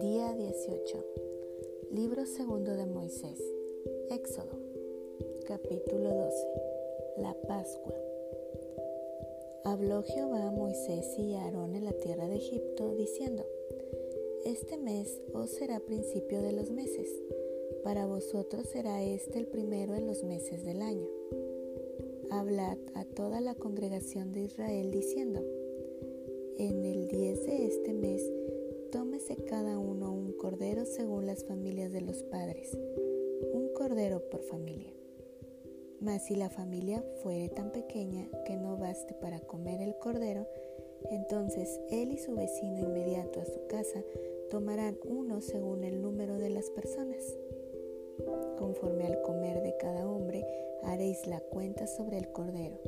Día 18. Libro segundo de Moisés. Éxodo. Capítulo 12. La Pascua. Habló Jehová a Moisés y a Aarón en la tierra de Egipto, diciendo, Este mes os será principio de los meses para vosotros será este el primero en los meses del año. Hablad a toda la congregación de Israel diciendo, en el 10 de este mes tómese cada uno un cordero según las familias de los padres, un cordero por familia. Mas si la familia fuere tan pequeña que no baste para comer el cordero, entonces él y su vecino inmediato a su casa tomarán uno según el número de las personas. Conforme al comer de cada hombre, haréis la cuenta sobre el cordero.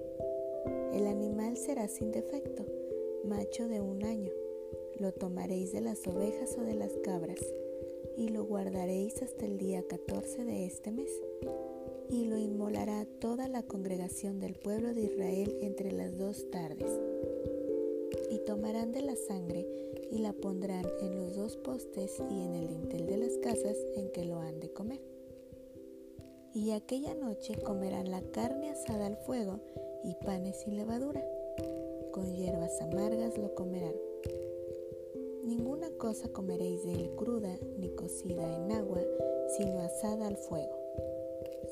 El animal será sin defecto, macho de un año. Lo tomaréis de las ovejas o de las cabras, y lo guardaréis hasta el día 14 de este mes. Y lo inmolará toda la congregación del pueblo de Israel entre las dos tardes. Y tomarán de la sangre y la pondrán en los dos postes y en el dintel de las casas en que lo han de comer y aquella noche comerán la carne asada al fuego y panes sin levadura. Con hierbas amargas lo comerán. Ninguna cosa comeréis de él cruda ni cocida en agua, sino asada al fuego,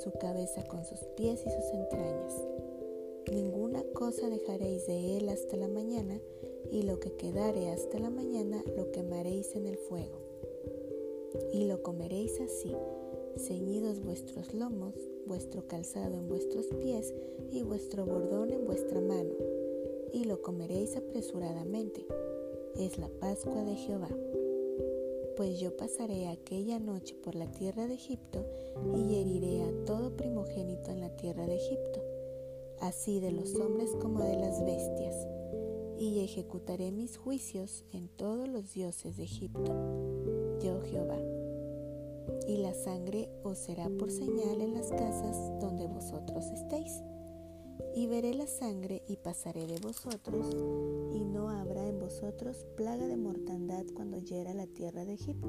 su cabeza con sus pies y sus entrañas. Ninguna cosa dejaréis de él hasta la mañana, y lo que quedare hasta la mañana lo quemaréis en el fuego. Y lo comeréis así, ceñidos vuestros lomos, vuestro calzado en vuestros pies y vuestro bordón en vuestra mano, y lo comeréis apresuradamente. Es la Pascua de Jehová. Pues yo pasaré aquella noche por la tierra de Egipto y heriré a todo primogénito en la tierra de Egipto, así de los hombres como de las bestias, y ejecutaré mis juicios en todos los dioses de Egipto. Yo Jehová y la sangre os será por señal en las casas donde vosotros estéis. Y veré la sangre y pasaré de vosotros, y no habrá en vosotros plaga de mortandad cuando hiera la tierra de Egipto.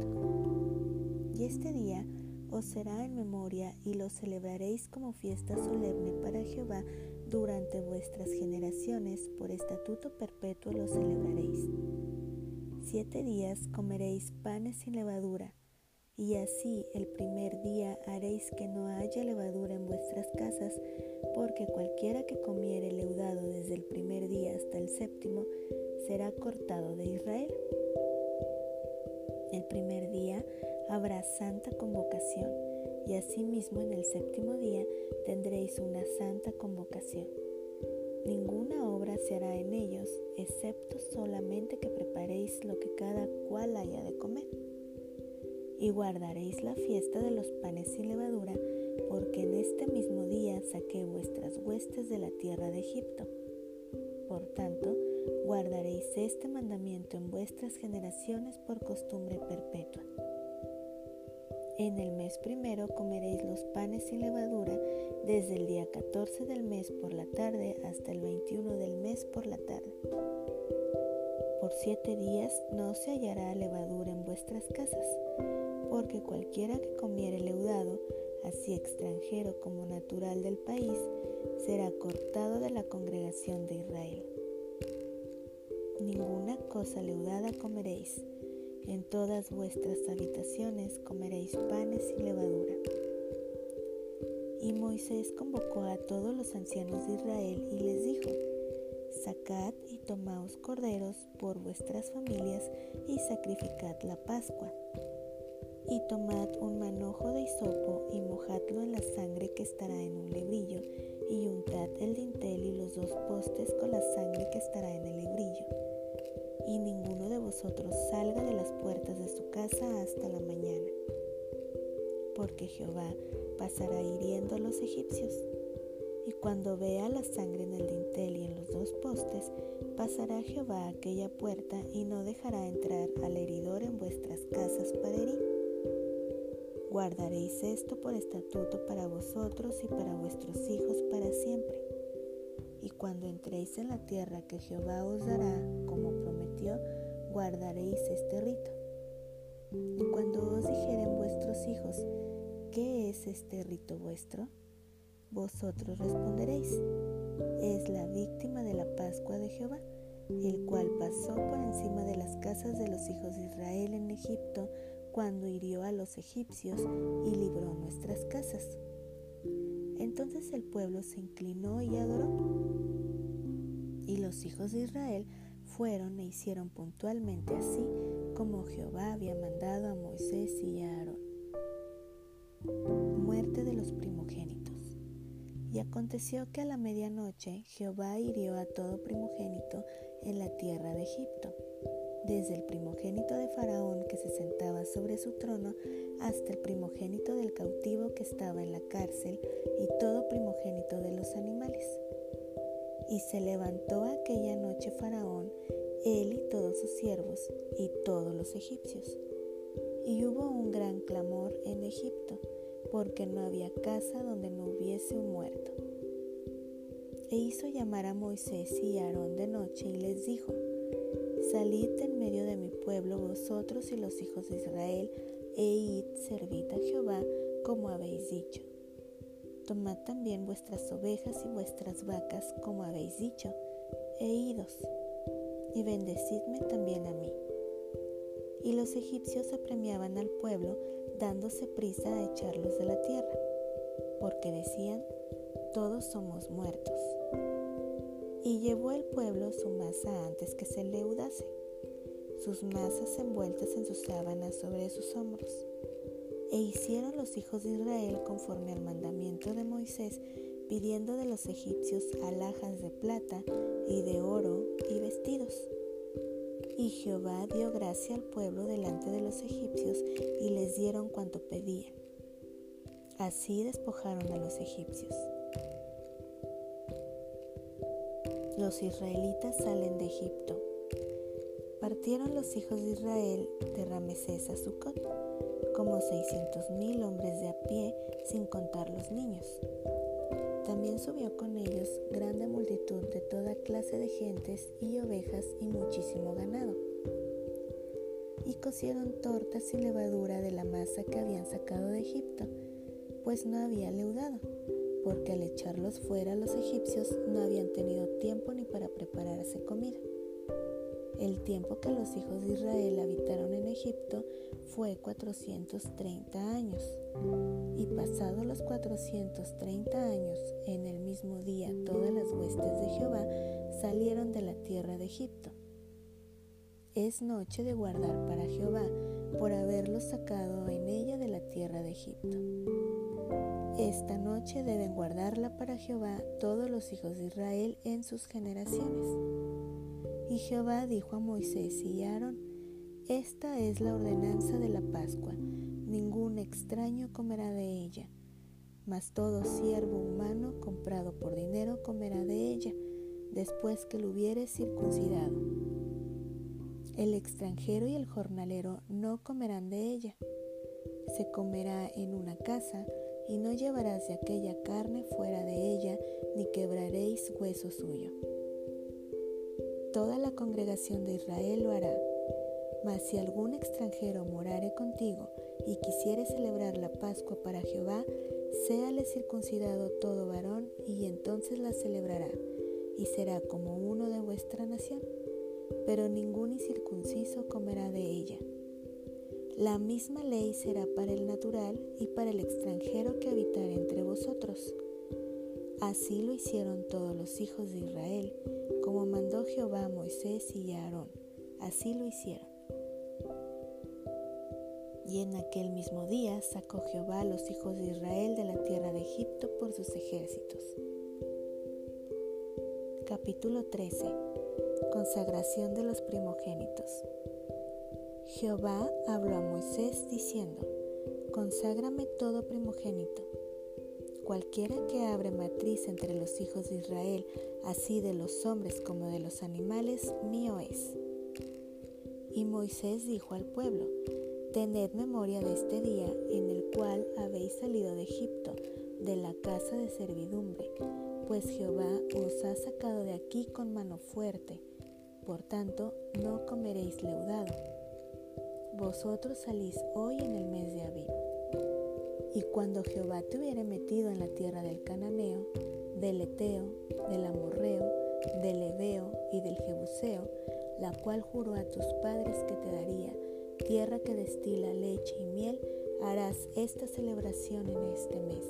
Y este día os será en memoria y lo celebraréis como fiesta solemne para Jehová durante vuestras generaciones, por estatuto perpetuo lo celebraréis. Siete días comeréis panes sin levadura y así el primer día haréis que no haya levadura en vuestras casas, porque cualquiera que comiere leudado desde el primer día hasta el séptimo será cortado de Israel. El primer día habrá santa convocación, y asimismo en el séptimo día tendréis una santa convocación. Ninguna obra se hará en ellos, excepto solamente que preparéis lo que cada cual haya de comer y guardaréis la fiesta de los panes sin levadura, porque en este mismo día saqué vuestras huestes de la tierra de Egipto. Por tanto, guardaréis este mandamiento en vuestras generaciones por costumbre perpetua. En el mes primero comeréis los panes sin levadura desde el día 14 del mes por la tarde hasta el 21 del mes por la tarde. Por siete días no se hallará levadura en vuestras casas porque cualquiera que comiere leudado, así extranjero como natural del país, será cortado de la congregación de Israel. Ninguna cosa leudada comeréis, en todas vuestras habitaciones comeréis panes sin levadura. Y Moisés convocó a todos los ancianos de Israel y les dijo, Sacad y tomaos corderos por vuestras familias y sacrificad la Pascua y tomad un manojo de hisopo y mojadlo en la sangre que estará en un lebrillo, y untad el dintel y los dos postes con la sangre que estará en el lebrillo. Y ninguno de vosotros salga de las puertas de su casa hasta la mañana, porque Jehová pasará hiriendo a los egipcios. Y cuando vea la sangre en el dintel y en los dos postes, pasará Jehová aquella puerta y no dejará entrar al heridor en vuestras casas para. Guardaréis esto por estatuto para vosotros y para vuestros hijos para siempre. y cuando entréis en la tierra que Jehová os dará, como prometió, guardaréis este rito. Y cuando os dijeren vuestros hijos, ¿qué es este rito vuestro? Vosotros responderéis, es la víctima de la Pascua de Jehová, el cual pasó por encima de las casas de los hijos de Israel en Egipto cuando hirió a los egipcios y libró nuestras casas. Entonces el pueblo se inclinó y adoró. Y los hijos de Israel fueron e hicieron puntualmente así como Jehová había mandado a Moisés y a Aarón. Muerte de los primogénitos. Y aconteció que a la medianoche Jehová hirió a todo primogénito en la tierra de Egipto, desde el primogénito de Faraón que se sentaba sobre su trono hasta el primogénito del cautivo que estaba en la cárcel y todo primogénito de los animales. Y se levantó aquella noche Faraón, él y todos sus siervos y todos los egipcios. Y hubo un gran clamor en Egipto, porque no había casa donde no hubiese un muerto. E hizo llamar a Moisés y a Aarón de noche y les dijo, Salid en medio de mi pueblo vosotros y los hijos de Israel, e id, servid a Jehová como habéis dicho. Tomad también vuestras ovejas y vuestras vacas como habéis dicho, e idos, y bendecidme también a mí. Y los egipcios apremiaban al pueblo dándose prisa a echarlos de la tierra, porque decían, todos somos muertos. Y llevó el pueblo su masa antes que se leudase, sus masas envueltas en sus sábanas sobre sus hombros. E hicieron los hijos de Israel conforme al mandamiento de Moisés, pidiendo de los egipcios alhajas de plata y de oro y vestidos. Y Jehová dio gracia al pueblo delante de los egipcios y les dieron cuanto pedían. Así despojaron a los egipcios. Los israelitas salen de Egipto. Partieron los hijos de Israel de Ramesés a Sucot, como seiscientos mil hombres de a pie, sin contar los niños. También subió con ellos grande multitud de toda clase de gentes y ovejas y muchísimo ganado. Y cocieron tortas y levadura de la masa que habían sacado de Egipto, pues no había leudado porque al echarlos fuera los egipcios no habían tenido tiempo ni para prepararse comida. El tiempo que los hijos de Israel habitaron en Egipto fue 430 años. Y pasados los 430 años, en el mismo día todas las huestes de Jehová salieron de la tierra de Egipto. Es noche de guardar para Jehová por haberlos sacado en ella de la tierra de Egipto. Esta noche deben guardarla para Jehová todos los hijos de Israel en sus generaciones. Y Jehová dijo a Moisés y Aarón, Esta es la ordenanza de la Pascua, ningún extraño comerá de ella, mas todo siervo humano comprado por dinero comerá de ella, después que lo hubiere circuncidado. El extranjero y el jornalero no comerán de ella. Se comerá en una casa, y no llevarás de aquella carne fuera de ella, ni quebraréis hueso suyo. Toda la congregación de Israel lo hará. Mas si algún extranjero morare contigo y quisiere celebrar la Pascua para Jehová, séale circuncidado todo varón y entonces la celebrará, y será como uno de vuestra nación. Pero ningún incircunciso comerá de ella la misma ley será para el natural y para el extranjero que habitar entre vosotros. Así lo hicieron todos los hijos de Israel, como mandó Jehová a Moisés y a Aarón. Así lo hicieron. Y en aquel mismo día sacó Jehová a los hijos de Israel de la tierra de Egipto por sus ejércitos. Capítulo 13. Consagración de los primogénitos. Jehová habló a Moisés diciendo, Conságrame todo primogénito. Cualquiera que abre matriz entre los hijos de Israel, así de los hombres como de los animales, mío es. Y Moisés dijo al pueblo, Tened memoria de este día en el cual habéis salido de Egipto, de la casa de servidumbre, pues Jehová os ha sacado de aquí con mano fuerte, por tanto no comeréis leudado. Vosotros salís hoy en el mes de Abib. Y cuando Jehová te hubiere metido en la tierra del Cananeo, del Eteo, del Amorreo, del Ebeo y del Jebuseo, la cual juró a tus padres que te daría, tierra que destila leche y miel, harás esta celebración en este mes.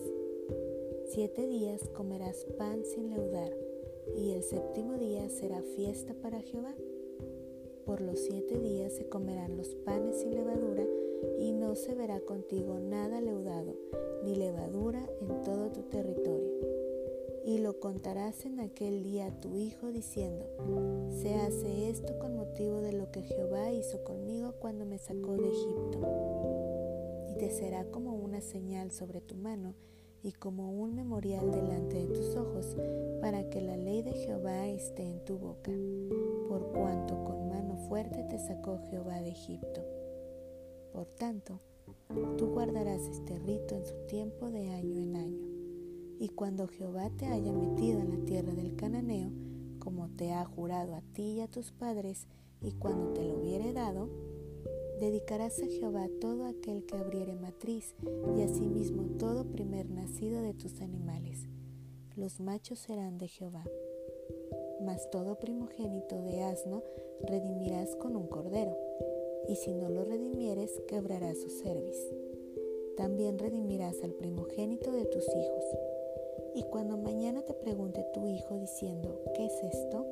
Siete días comerás pan sin leudar, y el séptimo día será fiesta para Jehová. Por los siete días se comerán los panes sin levadura, y no se verá contigo nada leudado, ni levadura en todo tu territorio. Y lo contarás en aquel día a tu hijo diciendo, se hace esto con motivo de lo que Jehová hizo conmigo cuando me sacó de Egipto. Y te será como una señal sobre tu mano, y como un memorial delante de tus ojos, para que la ley de Jehová esté en tu boca, cuanto con mano fuerte te sacó Jehová de Egipto. Por tanto, tú guardarás este rito en su tiempo de año en año. Y cuando Jehová te haya metido en la tierra del cananeo, como te ha jurado a ti y a tus padres, y cuando te lo hubiere dado, Dedicarás a Jehová todo aquel que abriere matriz y asimismo todo primer nacido de tus animales. Los machos serán de Jehová. Mas todo primogénito de asno redimirás con un cordero, y si no lo redimieres, quebrarás su cerviz. También redimirás al primogénito de tus hijos. Y cuando mañana te pregunte tu hijo diciendo, ¿qué es esto?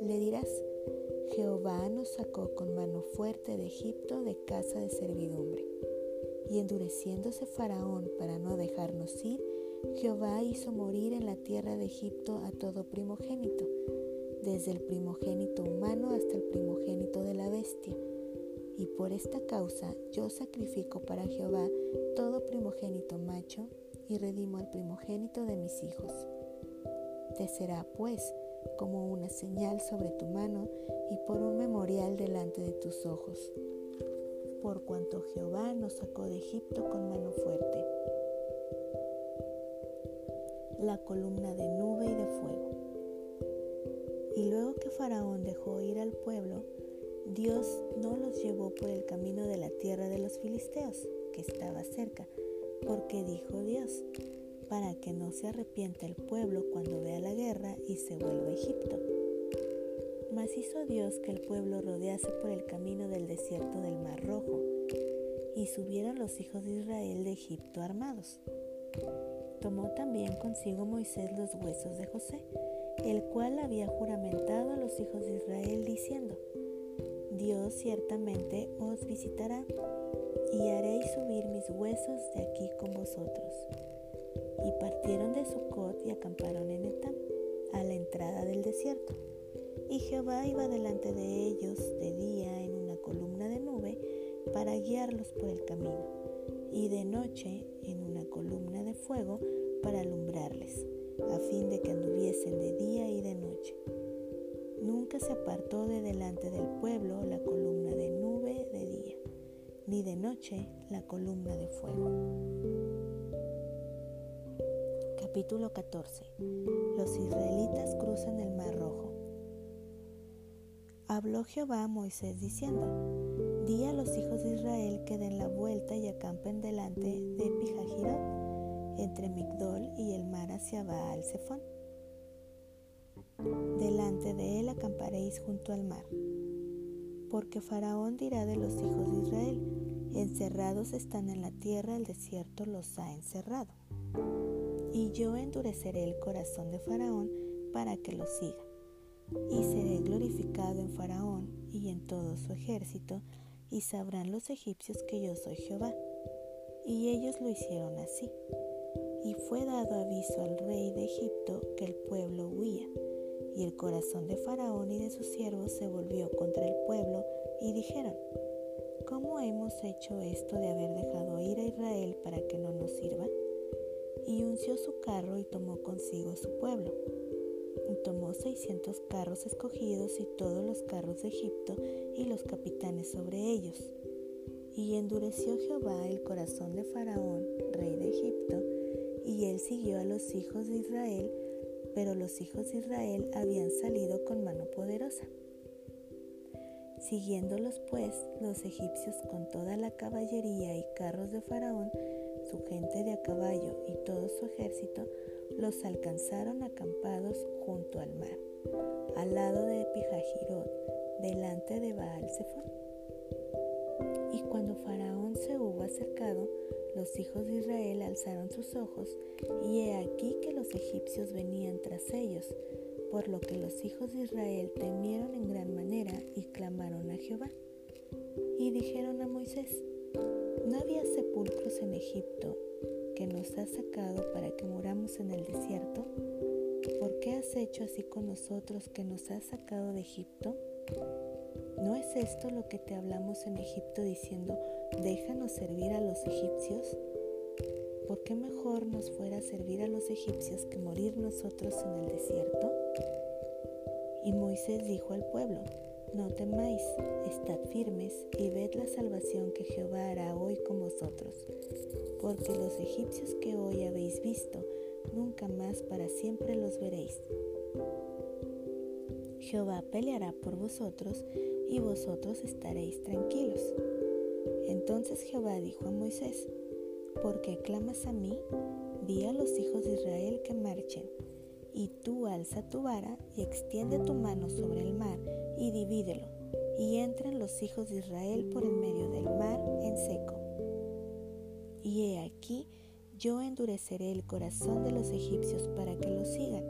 Le dirás, Jehová nos sacó con mano fuerte de Egipto de casa de servidumbre. Y endureciéndose Faraón para no dejarnos ir, Jehová hizo morir en la tierra de Egipto a todo primogénito, desde el primogénito humano hasta el primogénito de la bestia. Y por esta causa yo sacrifico para Jehová todo primogénito macho y redimo al primogénito de mis hijos. Te será pues como una señal sobre tu mano y por un memorial delante de tus ojos, por cuanto Jehová nos sacó de Egipto con mano fuerte. La columna de nube y de fuego. Y luego que Faraón dejó ir al pueblo, Dios no los llevó por el camino de la tierra de los filisteos, que estaba cerca, porque dijo Dios, para que no se arrepienta el pueblo cuando vea la guerra y se vuelva a Egipto. Mas hizo Dios que el pueblo rodease por el camino del desierto del Mar Rojo, y subieron los hijos de Israel de Egipto armados. Tomó también consigo Moisés los huesos de José, el cual había juramentado a los hijos de Israel diciendo, Dios ciertamente os visitará, y haréis subir mis huesos de aquí con vosotros y partieron de Sucot y acamparon en Etam, a la entrada del desierto. Y Jehová iba delante de ellos de día en una columna de nube para guiarlos por el camino, y de noche fuego para alumbrarles, a fin de que anduviesen de día y de noche. Nunca se apartó de delante del pueblo la columna de nube de día, ni de noche la columna de fuego. Capítulo 14. Los israelitas cruzan el Mar Rojo. Habló Jehová a Moisés diciendo, Di a los hijos de Israel que den la vuelta y acampen delante de Pijajirot, entre Migdol y el mar hacia Baal Zephon. Delante de él acamparéis junto al mar. Porque Faraón dirá de los hijos de Israel, encerrados están en la tierra, el desierto los ha encerrado y yo endureceré el corazón de Faraón para que lo siga. Y seré glorificado en Faraón y en todo su ejército, y sabrán los egipcios que yo soy Jehová. Y ellos lo hicieron así. Y fue dado aviso al rey de Egipto que el pueblo huía. Y el corazón de Faraón y de sus siervos se volvió contra el pueblo, y dijeron, ¿Cómo hemos hecho esto de haber dejado ir a Israel para que no nos sirva? y unció su carro y tomó consigo su pueblo. Y tomó seiscientos carros escogidos y todos los carros de Egipto y los capitanes sobre ellos. Y endureció Jehová el corazón de Faraón, rey de Egipto, y él siguió a los hijos de Israel pero los hijos de Israel habían salido con mano poderosa. Siguiéndolos pues los egipcios con toda la caballería y carros de Faraón, su gente de a caballo y todo su ejército, los alcanzaron acampados junto al mar, al lado de Pijajirot, delante de Baal Zephon. Y cuando Faraón se hubo acercado, los hijos de Israel alzaron sus ojos, y he aquí que los egipcios venían tras ellos, por lo que los hijos de Israel temieron en gran manera y clamaron a Jehová. Y dijeron a Moisés, ¿no había sepulcros en Egipto que nos has sacado para que muramos en el desierto? ¿Por qué has hecho así con nosotros que nos has sacado de Egipto? ¿No es esto lo que te hablamos en Egipto diciendo, déjanos servir a los egipcios? ¿Por qué mejor nos fuera a servir a los egipcios que morir nosotros en el desierto? Y Moisés dijo al pueblo, no temáis, estad firmes y ved la salvación que Jehová hará hoy con vosotros, porque los egipcios que hoy habéis visto, nunca más para siempre los veréis. Jehová peleará por vosotros y vosotros estaréis tranquilos. Entonces Jehová dijo a Moisés, ¿por qué clamas a mí? Di a los hijos de Israel que marchen, y tú alza tu vara y extiende tu mano sobre el mar y divídelo, y entren los hijos de Israel por en medio del mar en seco. Y he aquí, yo endureceré el corazón de los egipcios para que los sigan,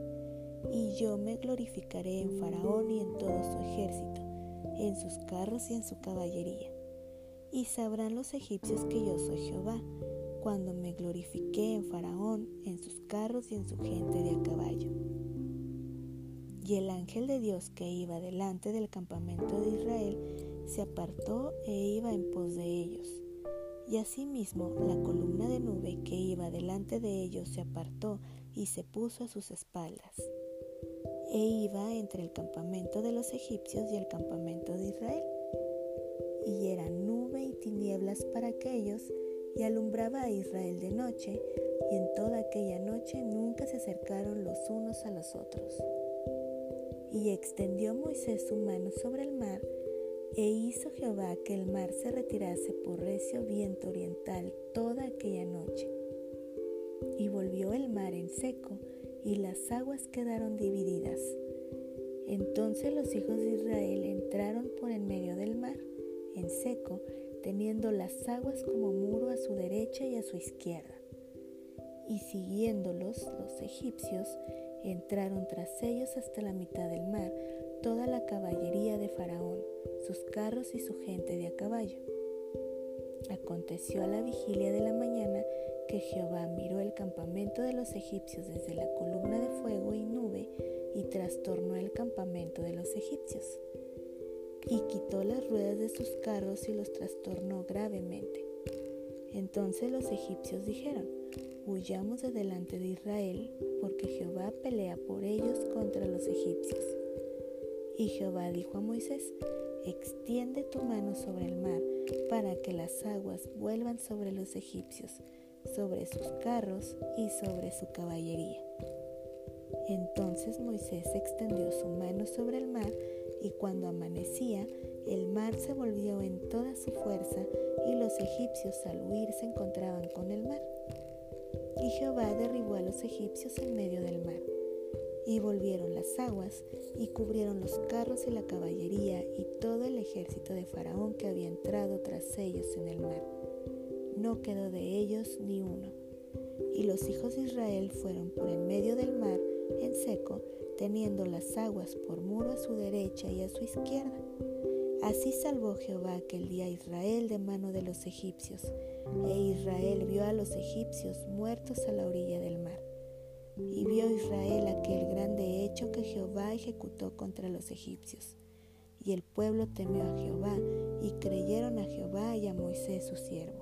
y yo me glorificaré en Faraón y en todo su ejército en sus carros y en su caballería. Y sabrán los egipcios que yo soy Jehová, cuando me glorifiqué en Faraón, en sus carros y en su gente de a caballo. Y el ángel de Dios que iba delante del campamento de Israel se apartó e iba en pos de ellos. Y asimismo la columna de nube que iba delante de ellos se apartó y se puso a sus espaldas e iba entre el campamento de los egipcios y el campamento de Israel. Y era nube y tinieblas para aquellos, y alumbraba a Israel de noche, y en toda aquella noche nunca se acercaron los unos a los otros. Y extendió Moisés su mano sobre el mar, e hizo Jehová que el mar se retirase por recio viento oriental toda aquella noche. Y volvió el mar en seco, y las aguas quedaron divididas. Entonces los hijos de Israel entraron por en medio del mar, en seco, teniendo las aguas como muro a su derecha y a su izquierda. Y siguiéndolos los egipcios, entraron tras ellos hasta la mitad del mar toda la caballería de Faraón, sus carros y su gente de a caballo. Aconteció a la vigilia de la mañana que Jehová miró el campamento de los egipcios desde la columna de fuego y nube y trastornó el campamento de los egipcios. Y quitó las ruedas de sus carros y los trastornó gravemente. Entonces los egipcios dijeron, huyamos de delante de Israel, porque Jehová pelea por ellos contra los egipcios. Y Jehová dijo a Moisés, extiende tu mano sobre el mar, para que las aguas vuelvan sobre los egipcios, sobre sus carros y sobre su caballería. Entonces Moisés extendió su mano sobre el mar y cuando amanecía, el mar se volvió en toda su fuerza y los egipcios al huir se encontraban con el mar. Y Jehová derribó a los egipcios en medio del mar. Y volvieron las aguas y cubrieron los carros y la caballería y todo el ejército de Faraón que había entrado tras ellos en el mar no quedó de ellos ni uno. Y los hijos de Israel fueron por en medio del mar en seco, teniendo las aguas por muro a su derecha y a su izquierda. Así salvó Jehová aquel día a Israel de mano de los egipcios, e Israel vio a los egipcios muertos a la orilla del mar. Y vio Israel aquel grande hecho que Jehová ejecutó contra los egipcios. Y el pueblo temió a Jehová, y creyeron a Jehová y a Moisés su siervo.